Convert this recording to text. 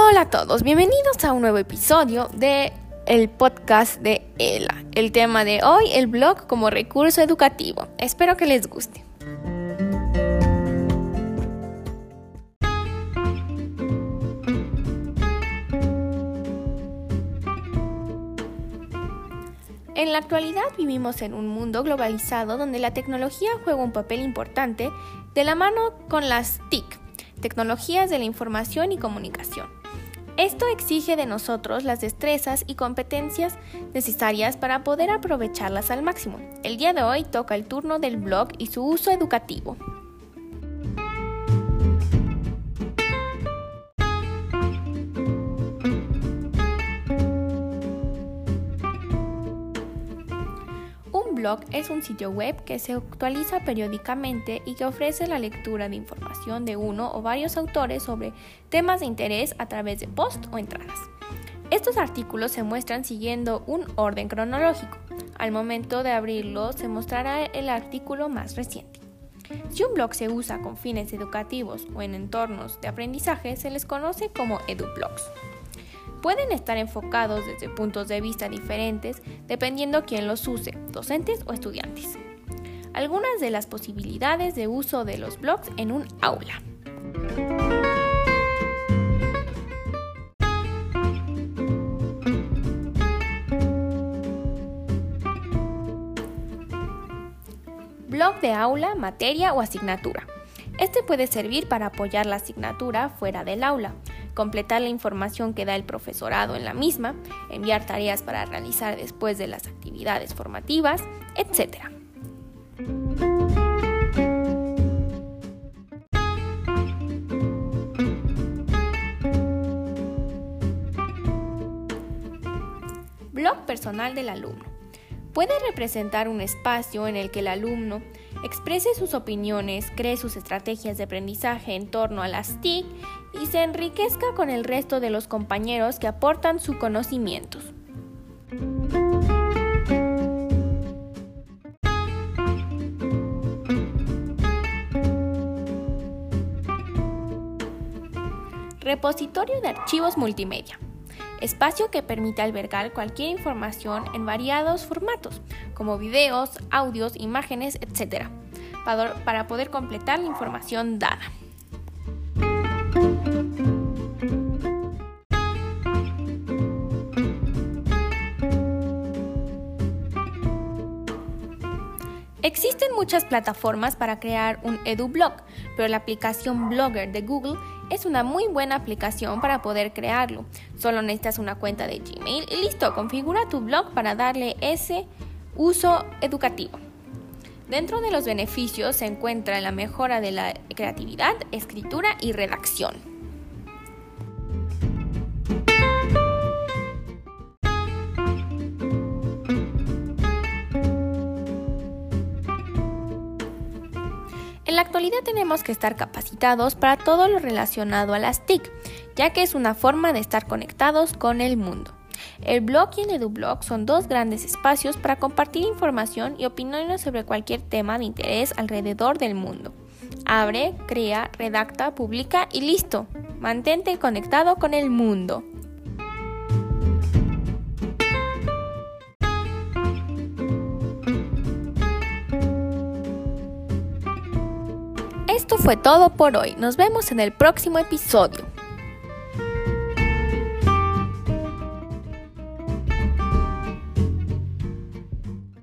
Hola a todos, bienvenidos a un nuevo episodio de el podcast de ELA. El tema de hoy, el blog como recurso educativo. Espero que les guste. En la actualidad vivimos en un mundo globalizado donde la tecnología juega un papel importante de la mano con las TIC, tecnologías de la información y comunicación. Esto exige de nosotros las destrezas y competencias necesarias para poder aprovecharlas al máximo. El día de hoy toca el turno del blog y su uso educativo. Blog es un sitio web que se actualiza periódicamente y que ofrece la lectura de información de uno o varios autores sobre temas de interés a través de posts o entradas. Estos artículos se muestran siguiendo un orden cronológico. Al momento de abrirlo se mostrará el artículo más reciente. Si un blog se usa con fines educativos o en entornos de aprendizaje, se les conoce como edublogs pueden estar enfocados desde puntos de vista diferentes dependiendo quién los use, docentes o estudiantes. Algunas de las posibilidades de uso de los blogs en un aula. Blog de aula, materia o asignatura. Este puede servir para apoyar la asignatura fuera del aula, completar la información que da el profesorado en la misma, enviar tareas para realizar después de las actividades formativas, etc. Blog personal del alumno. Puede representar un espacio en el que el alumno exprese sus opiniones, cree sus estrategias de aprendizaje en torno a las TIC y se enriquezca con el resto de los compañeros que aportan sus conocimientos. Repositorio de archivos multimedia espacio que permite albergar cualquier información en variados formatos, como videos, audios, imágenes, etc., para poder completar la información dada. Existen muchas plataformas para crear un EduBlog, pero la aplicación Blogger de Google es una muy buena aplicación para poder crearlo. Solo necesitas una cuenta de Gmail y listo, configura tu blog para darle ese uso educativo. Dentro de los beneficios se encuentra la mejora de la creatividad, escritura y redacción. La actualidad tenemos que estar capacitados para todo lo relacionado a las TIC, ya que es una forma de estar conectados con el mundo. El blog y el EduBlog son dos grandes espacios para compartir información y opiniones sobre cualquier tema de interés alrededor del mundo. Abre, crea, redacta, publica y listo. Mantente conectado con el mundo. Esto fue todo por hoy. Nos vemos en el próximo episodio.